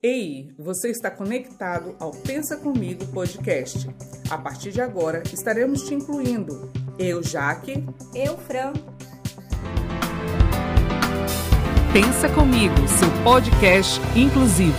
Ei, você está conectado ao Pensa Comigo podcast. A partir de agora, estaremos te incluindo. Eu, Jaque. Eu, Fran. Pensa Comigo, seu podcast inclusivo.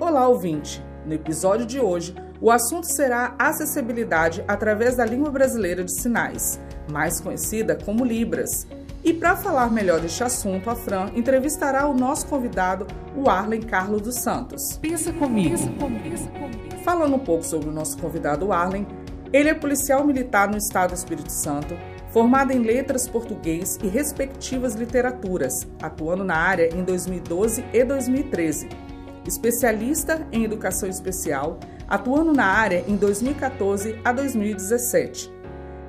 Olá, ouvinte. No episódio de hoje, o assunto será acessibilidade através da língua brasileira de sinais, mais conhecida como Libras. E para falar melhor deste assunto, a Fran entrevistará o nosso convidado, o Arlen Carlos dos Santos. Pensa comigo. Pensa comigo. Falando um pouco sobre o nosso convidado Arlen, ele é policial militar no estado do Espírito Santo, formado em letras português e respectivas literaturas, atuando na área em 2012 e 2013. Especialista em educação especial, atuando na área em 2014 a 2017.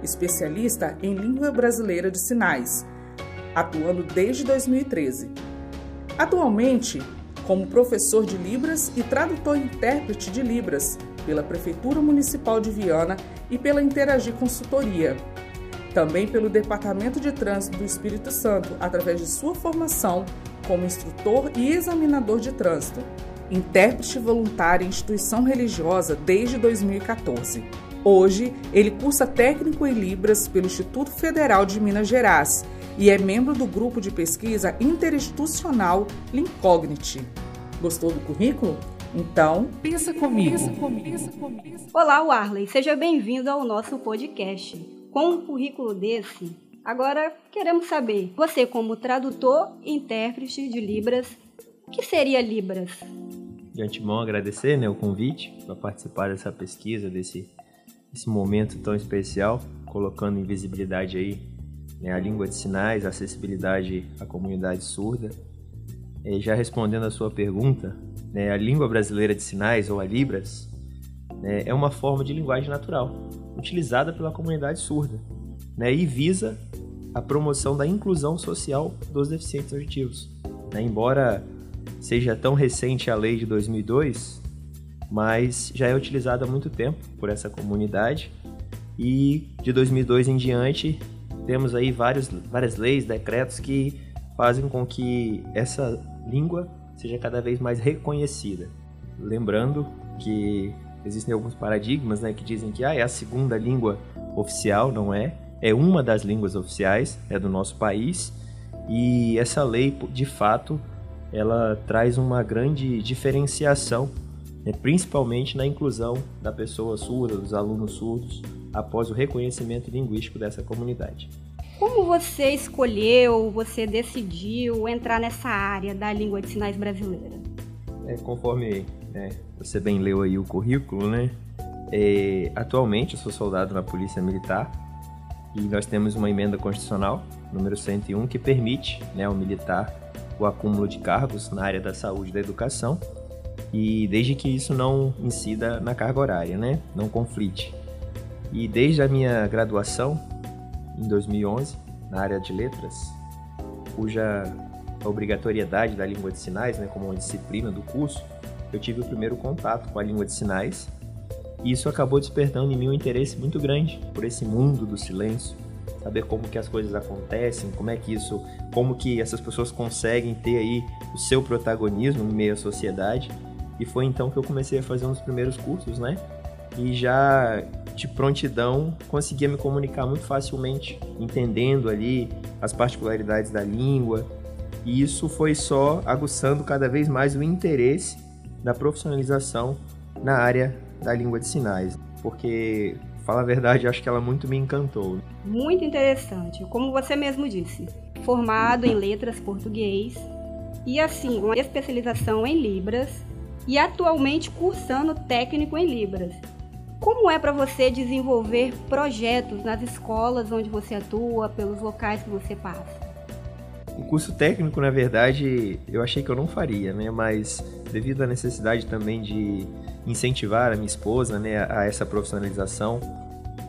Especialista em língua brasileira de sinais, atuando desde 2013. Atualmente, como professor de Libras e tradutor e intérprete de Libras pela Prefeitura Municipal de Viana e pela Interagir Consultoria. Também pelo Departamento de Trânsito do Espírito Santo, através de sua formação como instrutor e examinador de trânsito. Intérprete voluntário em instituição religiosa desde 2014. Hoje, ele cursa técnico em Libras pelo Instituto Federal de Minas Gerais e é membro do grupo de pesquisa interinstitucional Lincognity. Gostou do currículo? Então, pensa comigo. Olá, Warley, seja bem-vindo ao nosso podcast. Com um currículo desse, agora queremos saber, você como tradutor e intérprete de Libras, o que seria Libras? De antemão agradecer né, o convite para participar dessa pesquisa, desse, desse momento tão especial, colocando em visibilidade aí né, a língua de sinais, a acessibilidade à comunidade surda. E já respondendo a sua pergunta, né, a língua brasileira de sinais, ou a Libras, né, é uma forma de linguagem natural, utilizada pela comunidade surda, né, e visa a promoção da inclusão social dos deficientes auditivos. Né, embora seja tão recente a lei de 2002, mas já é utilizada há muito tempo por essa comunidade e de 2002 em diante temos aí vários, várias leis, decretos que fazem com que essa língua seja cada vez mais reconhecida. Lembrando que existem alguns paradigmas né, que dizem que ah, é a segunda língua oficial, não é? É uma das línguas oficiais é do nosso país e essa lei, de fato, ela traz uma grande diferenciação, né, principalmente na inclusão da pessoa surda, dos alunos surdos, após o reconhecimento linguístico dessa comunidade. Como você escolheu, você decidiu entrar nessa área da língua de sinais brasileira? É, conforme né, você bem leu aí o currículo, né? É, atualmente eu sou soldado na Polícia Militar e nós temos uma emenda constitucional, número 101, que permite né, ao militar o acúmulo de cargos na área da saúde e da educação e desde que isso não incida na carga horária, né? Não conflite. E desde a minha graduação, em 2011, na área de letras, cuja obrigatoriedade da língua de sinais, né, como uma disciplina do curso, eu tive o primeiro contato com a língua de sinais e isso acabou despertando em mim um interesse muito grande por esse mundo do silêncio, saber como que as coisas acontecem, como é que isso, como que essas pessoas conseguem ter aí o seu protagonismo no meio à sociedade. E foi então que eu comecei a fazer um dos primeiros cursos, né? E já de prontidão conseguia me comunicar muito facilmente, entendendo ali as particularidades da língua. E isso foi só aguçando cada vez mais o interesse da profissionalização na área da língua de sinais, porque fala a verdade, acho que ela muito me encantou. Muito interessante, como você mesmo disse, formado em letras português e assim, uma especialização em libras e atualmente cursando técnico em libras. Como é para você desenvolver projetos nas escolas onde você atua, pelos locais que você passa? O curso técnico, na verdade, eu achei que eu não faria, né? Mas devido à necessidade também de incentivar a minha esposa, né, a essa profissionalização,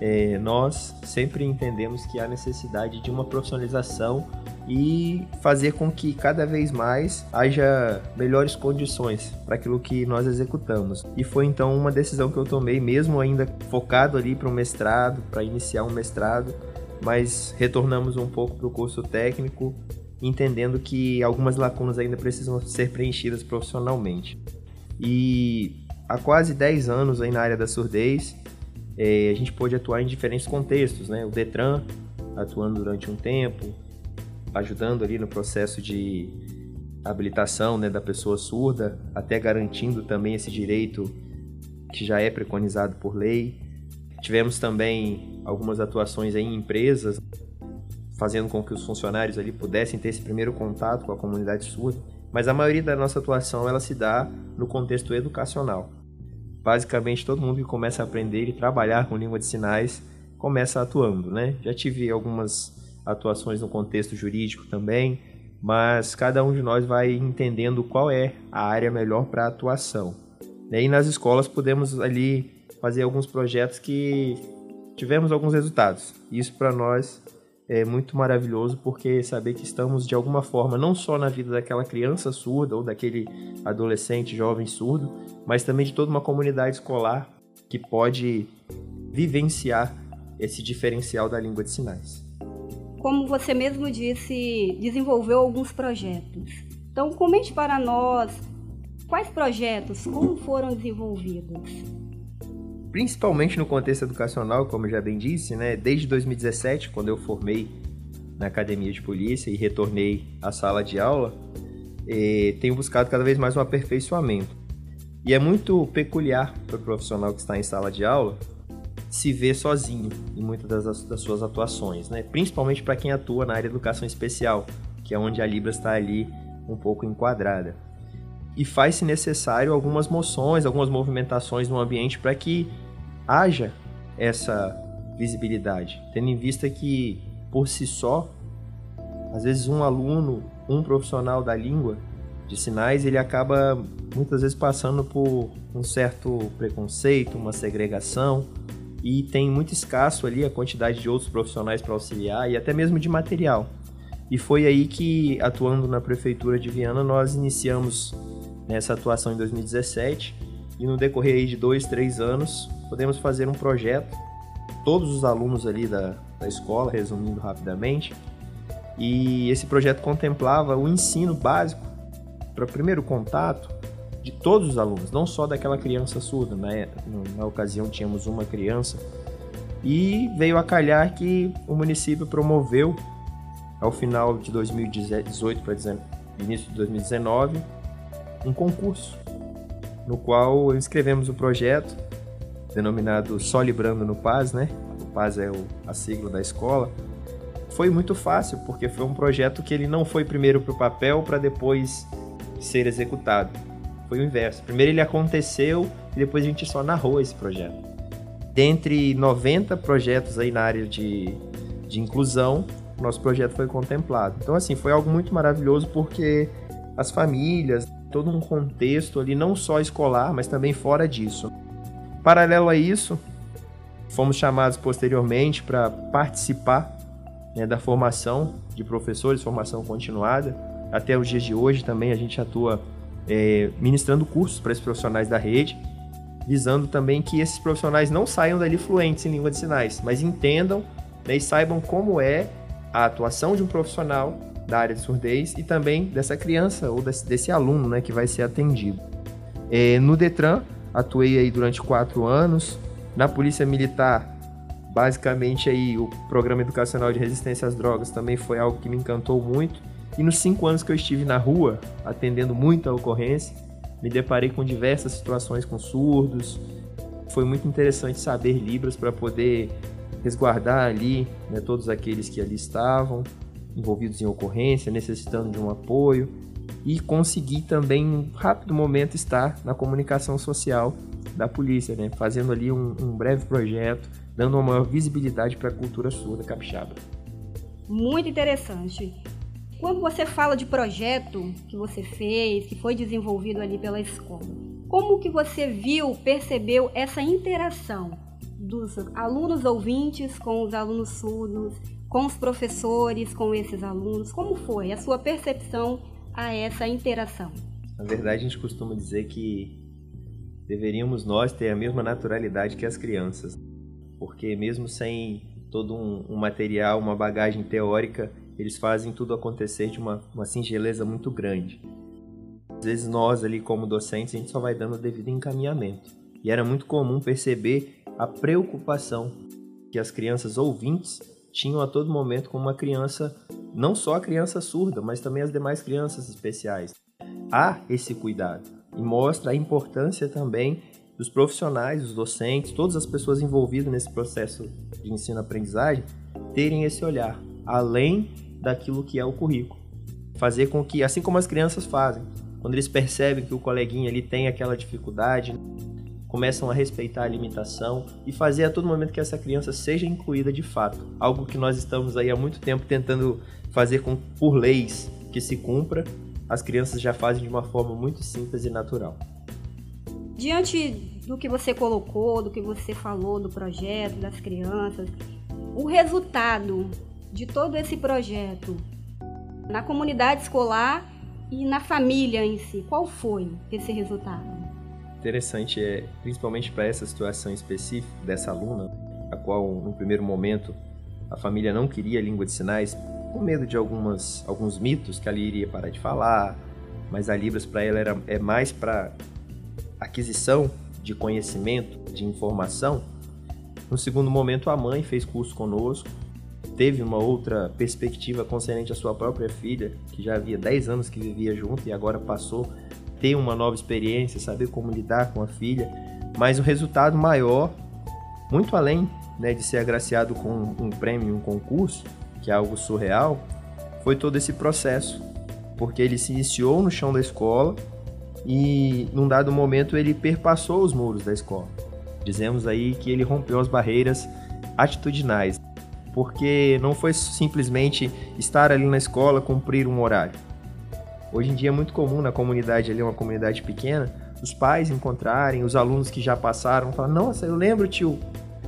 é, nós sempre entendemos que há necessidade de uma profissionalização e fazer com que cada vez mais haja melhores condições para aquilo que nós executamos. E foi então uma decisão que eu tomei, mesmo ainda focado ali para um mestrado, para iniciar um mestrado, mas retornamos um pouco para o curso técnico entendendo que algumas lacunas ainda precisam ser preenchidas profissionalmente. E há quase 10 anos aí na área da surdez, é, a gente pôde atuar em diferentes contextos, né? O Detran atuando durante um tempo, ajudando ali no processo de habilitação né, da pessoa surda, até garantindo também esse direito que já é preconizado por lei. Tivemos também algumas atuações em empresas, fazendo com que os funcionários ali pudessem ter esse primeiro contato com a comunidade surda, mas a maioria da nossa atuação ela se dá no contexto educacional. Basicamente, todo mundo que começa a aprender e trabalhar com língua de sinais começa atuando, né? Já tive algumas atuações no contexto jurídico também, mas cada um de nós vai entendendo qual é a área melhor para atuação. E nas escolas podemos ali fazer alguns projetos que tivemos alguns resultados. Isso para nós é muito maravilhoso porque saber que estamos de alguma forma não só na vida daquela criança surda ou daquele adolescente jovem surdo, mas também de toda uma comunidade escolar que pode vivenciar esse diferencial da língua de sinais. Como você mesmo disse, desenvolveu alguns projetos. Então, comente para nós quais projetos, como foram desenvolvidos principalmente no contexto educacional, como já bem disse, né? Desde 2017, quando eu formei na academia de polícia e retornei à sala de aula, eh, tenho buscado cada vez mais um aperfeiçoamento. E é muito peculiar para o profissional que está em sala de aula se ver sozinho em muitas das, das suas atuações, né? Principalmente para quem atua na área de educação especial, que é onde a Libra está ali um pouco enquadrada. E faz-se necessário algumas moções, algumas movimentações no ambiente para que haja essa visibilidade, tendo em vista que, por si só, às vezes um aluno, um profissional da língua de sinais, ele acaba muitas vezes passando por um certo preconceito, uma segregação, e tem muito escasso ali a quantidade de outros profissionais para auxiliar e até mesmo de material. E foi aí que, atuando na prefeitura de Viana, nós iniciamos nessa atuação em 2017 e no decorrer de dois, três anos podemos fazer um projeto, todos os alunos ali da, da escola, resumindo rapidamente, e esse projeto contemplava o ensino básico para primeiro contato de todos os alunos, não só daquela criança surda. Né? Na ocasião tínhamos uma criança e veio a calhar que o município promoveu ao final de 2018 para início de 2019 um concurso no qual escrevemos o projeto denominado Só Librando no Paz, né? O Paz é o, a sigla da escola. Foi muito fácil, porque foi um projeto que ele não foi primeiro para o papel para depois ser executado. Foi o inverso. Primeiro ele aconteceu e depois a gente só narrou esse projeto. Dentre 90 projetos aí na área de, de inclusão, nosso projeto foi contemplado. Então, assim, foi algo muito maravilhoso porque as famílias, todo um contexto ali, não só escolar, mas também fora disso. Paralelo a isso, fomos chamados posteriormente para participar né, da formação de professores, formação continuada. Até os dias de hoje também a gente atua é, ministrando cursos para esses profissionais da rede, visando também que esses profissionais não saiam dali fluentes em língua de sinais, mas entendam né, e saibam como é a atuação de um profissional da área de surdez e também dessa criança ou desse, desse aluno né, que vai ser atendido. É, no Detran, atuei aí durante quatro anos. Na Polícia Militar, basicamente aí o Programa Educacional de Resistência às Drogas também foi algo que me encantou muito. E nos cinco anos que eu estive na rua, atendendo muita ocorrência, me deparei com diversas situações com surdos. Foi muito interessante saber Libras para poder resguardar ali né, todos aqueles que ali estavam, envolvidos em ocorrência, necessitando de um apoio e conseguir também, em um rápido momento, estar na comunicação social da polícia, né? fazendo ali um, um breve projeto, dando uma maior visibilidade para a cultura surda capixaba. Muito interessante. Quando você fala de projeto que você fez, que foi desenvolvido ali pela escola, como que você viu, percebeu essa interação dos alunos ouvintes com os alunos surdos, com os professores, com esses alunos? Como foi a sua percepção a essa interação? Na verdade, a gente costuma dizer que deveríamos nós ter a mesma naturalidade que as crianças, porque mesmo sem todo um, um material, uma bagagem teórica, eles fazem tudo acontecer de uma, uma singeleza muito grande. Às vezes nós ali como docentes, a gente só vai dando o devido encaminhamento. E era muito comum perceber a preocupação que as crianças ouvintes tinham a todo momento com uma criança, não só a criança surda, mas também as demais crianças especiais. Há esse cuidado e mostra a importância também dos profissionais, dos docentes, todas as pessoas envolvidas nesse processo de ensino-aprendizagem terem esse olhar, além daquilo que é o currículo. Fazer com que, assim como as crianças fazem, quando eles percebem que o coleguinha ali tem aquela dificuldade, começam a respeitar a limitação e fazer a todo momento que essa criança seja incluída de fato. Algo que nós estamos aí há muito tempo tentando fazer com por leis que se cumpra, as crianças já fazem de uma forma muito simples e natural. Diante do que você colocou, do que você falou do projeto, das crianças, o resultado de todo esse projeto na comunidade escolar e na família em si, qual foi esse resultado? Interessante é, principalmente para essa situação específica dessa aluna, a qual no primeiro momento a família não queria língua de sinais, com medo de algumas, alguns mitos que ela iria parar de falar, mas a Libras para ela era, é mais para aquisição de conhecimento, de informação. No segundo momento, a mãe fez curso conosco, teve uma outra perspectiva concernente à sua própria filha, que já havia 10 anos que vivia junto e agora passou a ter uma nova experiência, saber como lidar com a filha, mas o resultado maior, muito além né, de ser agraciado com um prêmio, um concurso, que é algo surreal, foi todo esse processo, porque ele se iniciou no chão da escola e num dado momento ele perpassou os muros da escola. Dizemos aí que ele rompeu as barreiras atitudinais, porque não foi simplesmente estar ali na escola, cumprir um horário. Hoje em dia é muito comum na comunidade ali, uma comunidade pequena, os pais encontrarem os alunos que já passaram, falar: "Nossa, eu lembro, tio,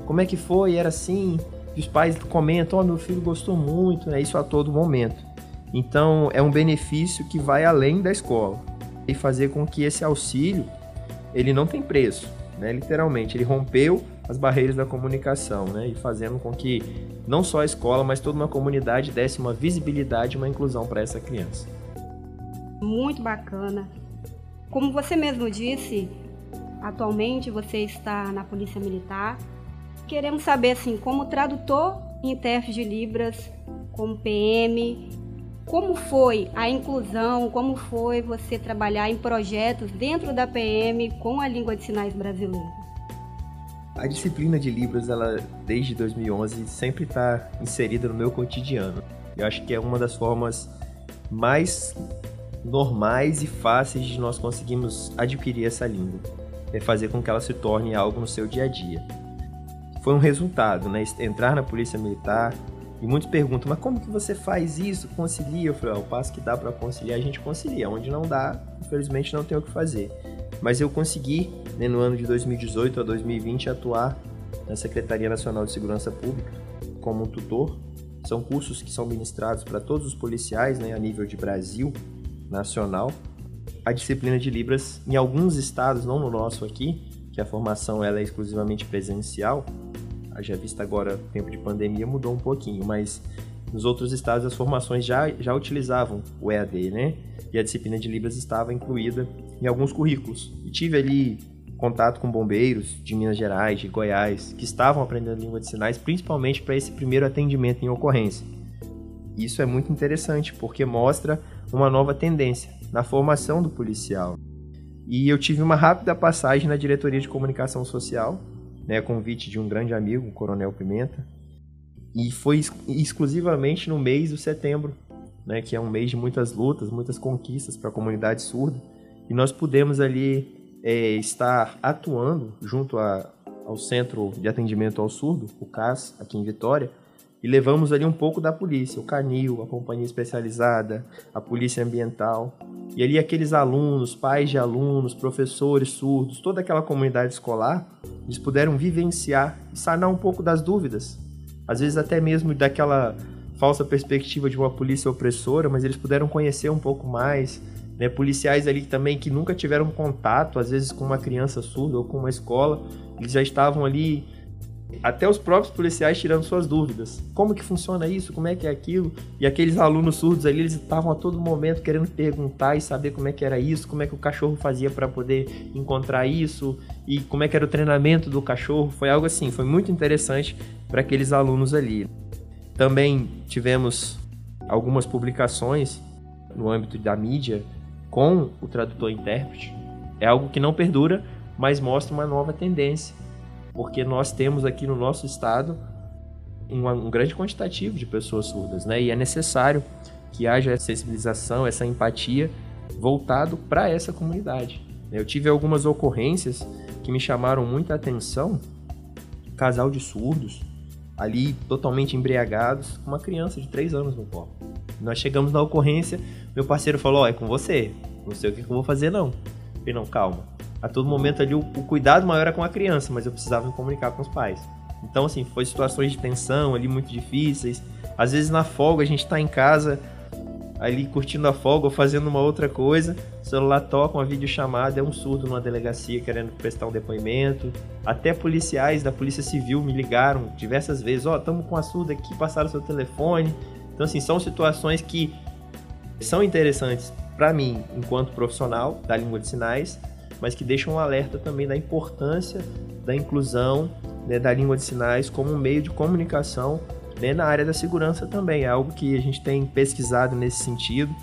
como é que foi? Era assim?" E os pais comentam: "Oh, meu filho gostou muito", né? Isso a todo momento. Então, é um benefício que vai além da escola e fazer com que esse auxílio ele não tem preço, né? Literalmente, ele rompeu as barreiras da comunicação, né? E fazendo com que não só a escola, mas toda uma comunidade desse uma visibilidade, uma inclusão para essa criança. Muito bacana. Como você mesmo disse, atualmente você está na Polícia Militar. Queremos saber assim, como tradutor em intérprete de Libras, como PM, como foi a inclusão, como foi você trabalhar em projetos dentro da PM com a língua de sinais brasileira? A disciplina de Libras, ela desde 2011 sempre está inserida no meu cotidiano. Eu acho que é uma das formas mais normais e fáceis de nós conseguirmos adquirir essa língua. É fazer com que ela se torne algo no seu dia a dia. Foi um resultado, né? Entrar na Polícia Militar, e muitos perguntam, mas como que você faz isso? Concilia? Eu falei, ah, o passo que dá para conciliar, a gente concilia. Onde não dá, infelizmente não tem o que fazer. Mas eu consegui, né, no ano de 2018 a 2020, atuar na Secretaria Nacional de Segurança Pública como um tutor. São cursos que são ministrados para todos os policiais, né, a nível de Brasil, nacional. A disciplina de Libras, em alguns estados, não no nosso aqui, que a formação ela é exclusivamente presencial, já vista agora tempo de pandemia mudou um pouquinho, mas nos outros estados as formações já, já utilizavam o EAD, né? E a disciplina de Libras estava incluída em alguns currículos. E tive ali contato com bombeiros de Minas Gerais, de Goiás, que estavam aprendendo língua de sinais, principalmente para esse primeiro atendimento em ocorrência. Isso é muito interessante, porque mostra uma nova tendência na formação do policial. E eu tive uma rápida passagem na diretoria de comunicação social, né, convite de um grande amigo, o Coronel Pimenta, e foi exclusivamente no mês de setembro, né, que é um mês de muitas lutas, muitas conquistas para a comunidade surda, e nós pudemos ali é, estar atuando junto a, ao Centro de Atendimento ao Surdo, o CAS, aqui em Vitória, e levamos ali um pouco da polícia, o Canil, a companhia especializada, a polícia ambiental. E ali aqueles alunos, pais de alunos, professores surdos, toda aquela comunidade escolar, eles puderam vivenciar e sanar um pouco das dúvidas. Às vezes até mesmo daquela falsa perspectiva de uma polícia opressora, mas eles puderam conhecer um pouco mais, né? Policiais ali também que nunca tiveram contato, às vezes com uma criança surda ou com uma escola, eles já estavam ali até os próprios policiais tirando suas dúvidas. Como que funciona isso? Como é que é aquilo? E aqueles alunos surdos ali, eles estavam a todo momento querendo perguntar e saber como é que era isso, como é que o cachorro fazia para poder encontrar isso e como é que era o treinamento do cachorro. Foi algo assim, foi muito interessante para aqueles alunos ali. Também tivemos algumas publicações no âmbito da mídia com o tradutor intérprete. É algo que não perdura, mas mostra uma nova tendência porque nós temos aqui no nosso estado um, um grande quantitativo de pessoas surdas, né? E é necessário que haja essa sensibilização, essa empatia voltado para essa comunidade. Eu tive algumas ocorrências que me chamaram muita atenção. Casal de surdos, ali totalmente embriagados, com uma criança de 3 anos no colo. Nós chegamos na ocorrência, meu parceiro falou: oh, é com você, não sei o que eu vou fazer não. Eu falei: Não, calma, a todo momento ali o, o cuidado maior era com a criança, mas eu precisava me comunicar com os pais. Então, assim, foi situações de tensão ali muito difíceis. Às vezes na folga a gente está em casa ali curtindo a folga ou fazendo uma outra coisa, o celular toca uma videochamada, é um surdo numa delegacia querendo prestar um depoimento. Até policiais da Polícia Civil me ligaram diversas vezes, ó, oh, estamos com a surda aqui, passaram seu telefone. Então assim, são situações que são interessantes para mim enquanto profissional da língua de sinais, mas que deixam um alerta também da importância da inclusão né, da língua de sinais como um meio de comunicação né, na área da segurança também. É algo que a gente tem pesquisado nesse sentido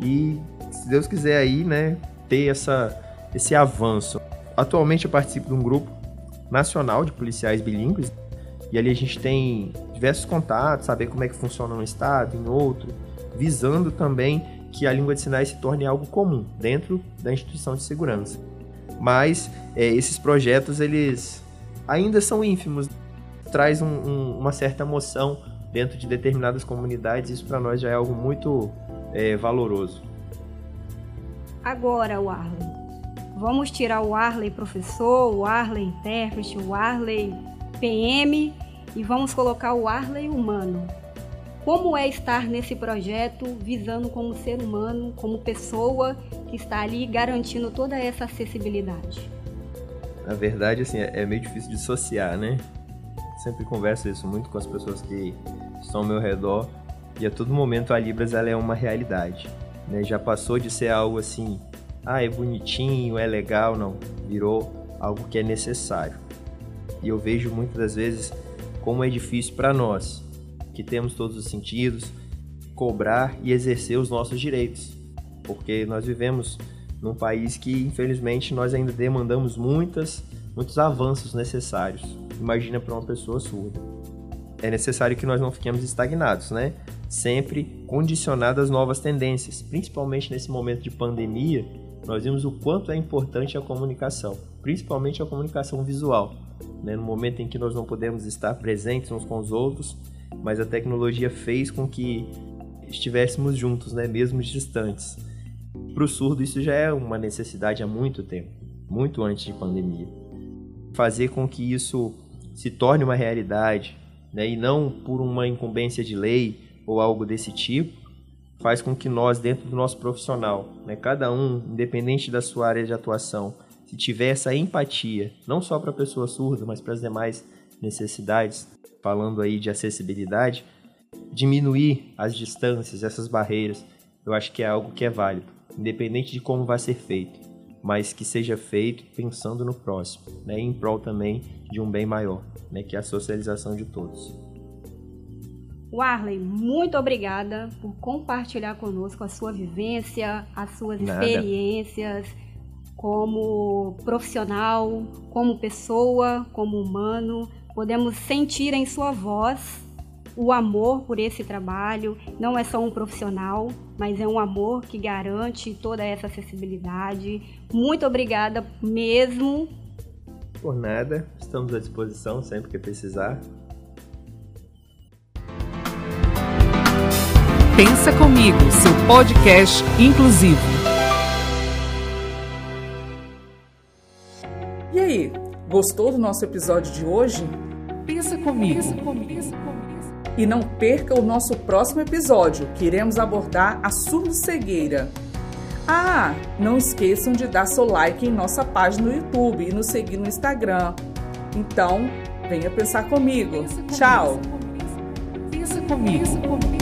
e, se Deus quiser aí, né, ter essa, esse avanço. Atualmente eu participo de um grupo nacional de policiais bilíngues e ali a gente tem diversos contatos, saber como é que funciona um estado, em outro, visando também que a língua de sinais se torne algo comum dentro da instituição de segurança mas é, esses projetos eles ainda são ínfimos, traz um, um, uma certa emoção dentro de determinadas comunidades, isso para nós já é algo muito é, valoroso. Agora, o Arley. Vamos tirar o Arley professor, o Arley intérprete, o Arley PM e vamos colocar o Arley humano. Como é estar nesse projeto visando como ser humano, como pessoa que está ali garantindo toda essa acessibilidade? Na verdade, assim, é, é meio difícil dissociar, né? Sempre converso isso muito com as pessoas que estão ao meu redor e a todo momento a Libras ela é uma realidade, né? Já passou de ser algo assim, ah, é bonitinho, é legal, não, virou algo que é necessário. E eu vejo muitas das vezes como é difícil para nós que temos todos os sentidos, cobrar e exercer os nossos direitos, porque nós vivemos num país que infelizmente nós ainda demandamos muitas, muitos avanços necessários. Imagina para uma pessoa surda. É necessário que nós não fiquemos estagnados, né? Sempre condicionados às novas tendências, principalmente nesse momento de pandemia, nós vimos o quanto é importante a comunicação, principalmente a comunicação visual. Né? No momento em que nós não podemos estar presentes uns com os outros, mas a tecnologia fez com que estivéssemos juntos, né, mesmo distantes. Para o surdo isso já é uma necessidade há muito tempo, muito antes de pandemia. Fazer com que isso se torne uma realidade, né, e não por uma incumbência de lei ou algo desse tipo, faz com que nós, dentro do nosso profissional, né, cada um, independente da sua área de atuação, se tiver essa empatia, não só para a pessoa surda, mas para as demais necessidades, falando aí de acessibilidade, diminuir as distâncias, essas barreiras, eu acho que é algo que é válido, independente de como vai ser feito, mas que seja feito pensando no próximo, né, em prol também de um bem maior, né, que é a socialização de todos. Warley, muito obrigada por compartilhar conosco a sua vivência, as suas Nada. experiências como profissional, como pessoa, como humano podemos sentir em sua voz o amor por esse trabalho. Não é só um profissional, mas é um amor que garante toda essa acessibilidade. Muito obrigada mesmo. Por nada, estamos à disposição sempre que precisar. Pensa comigo, seu podcast inclusivo. Gostou do nosso episódio de hoje? Pensa comigo. E não perca o nosso próximo episódio, que iremos abordar a surdo-cegueira. Ah, não esqueçam de dar seu like em nossa página no YouTube e nos seguir no Instagram. Então, Venha pensar comigo. Tchau. Pensa comigo.